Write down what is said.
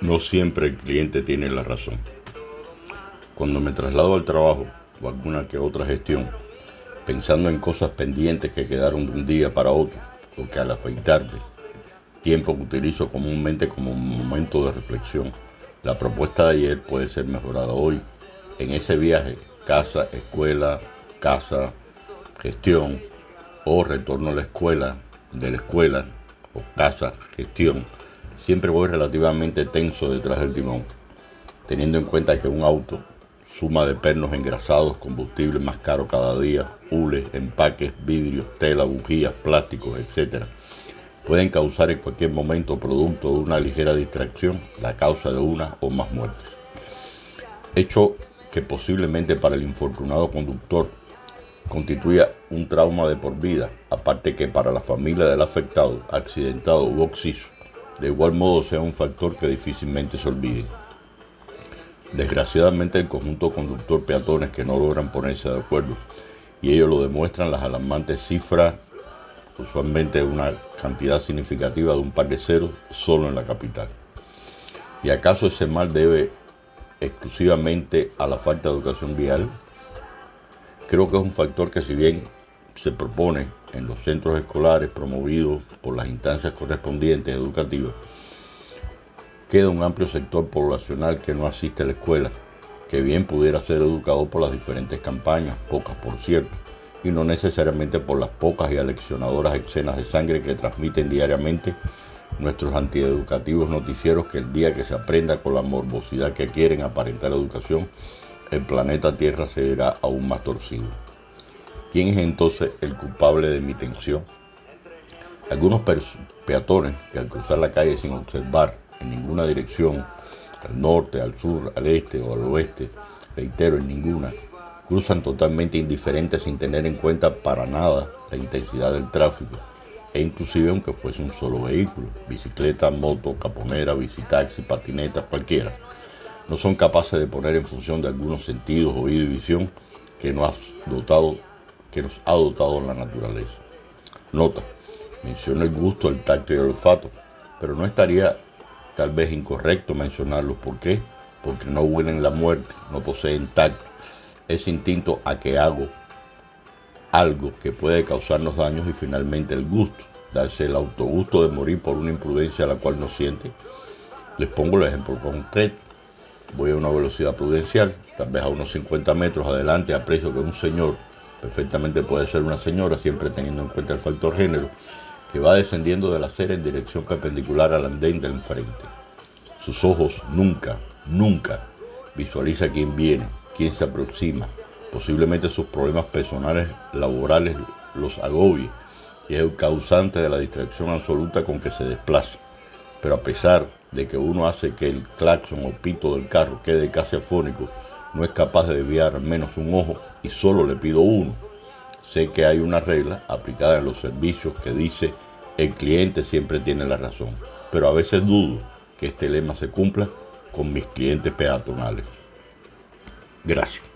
No siempre el cliente tiene la razón. Cuando me traslado al trabajo o alguna que otra gestión, pensando en cosas pendientes que quedaron de un día para otro, o que al afeitarme, tiempo que utilizo comúnmente como momento de reflexión, la propuesta de ayer puede ser mejorada hoy. En ese viaje, casa, escuela, casa, gestión, o retorno a la escuela, de la escuela, o casa, gestión, siempre voy relativamente tenso detrás del timón, teniendo en cuenta que un auto, suma de pernos engrasados, combustible más caro cada día, hules, empaques, vidrios, tela, bujías, plásticos, etc., pueden causar en cualquier momento, producto de una ligera distracción, la causa de una o más muertes. Hecho que posiblemente para el infortunado conductor constituya un trauma de por vida, aparte que para la familia del afectado, accidentado u de igual modo sea un factor que difícilmente se olvide. Desgraciadamente el conjunto conductor peatones que no logran ponerse de acuerdo y ello lo demuestran las alarmantes cifras, usualmente una cantidad significativa de un par de ceros solo en la capital. ¿Y acaso ese mal debe exclusivamente a la falta de educación vial? Creo que es un factor que si bien se propone en los centros escolares promovidos por las instancias correspondientes educativas, queda un amplio sector poblacional que no asiste a la escuela, que bien pudiera ser educado por las diferentes campañas, pocas por cierto, y no necesariamente por las pocas y aleccionadoras escenas de sangre que transmiten diariamente nuestros antieducativos noticieros que el día que se aprenda con la morbosidad que quieren aparentar educación, el planeta Tierra se verá aún más torcido. ¿Quién es entonces el culpable de mi tensión? Algunos peatones que al cruzar la calle sin observar en ninguna dirección, al norte, al sur, al este o al oeste, reitero, en ninguna, cruzan totalmente indiferentes sin tener en cuenta para nada la intensidad del tráfico, e inclusive aunque fuese un solo vehículo, bicicleta, moto, caponera, bicitaxi, patineta, cualquiera, no son capaces de poner en función de algunos sentidos, oído y visión que nos, dotado, que nos ha dotado la naturaleza. Nota, menciono el gusto, el tacto y el olfato, pero no estaría tal vez incorrecto mencionarlos. ¿Por qué? Porque no huelen la muerte, no poseen tacto, ese instinto a que hago algo que puede causarnos daños y finalmente el gusto, darse el autogusto de morir por una imprudencia a la cual no siente. Les pongo el ejemplo concreto. Voy a una velocidad prudencial, tal vez a unos 50 metros adelante, aprecio que un señor, perfectamente puede ser una señora, siempre teniendo en cuenta el factor género, que va descendiendo de la acera en dirección perpendicular al andén del enfrente. Sus ojos nunca, nunca visualiza quién viene, quién se aproxima. Posiblemente sus problemas personales, laborales los agobie y es el causante de la distracción absoluta con que se desplaza. Pero a pesar de que uno hace que el claxon o pito del carro quede casi afónico, no es capaz de desviar al menos un ojo y solo le pido uno sé que hay una regla aplicada en los servicios que dice el cliente siempre tiene la razón, pero a veces dudo que este lema se cumpla con mis clientes peatonales. Gracias.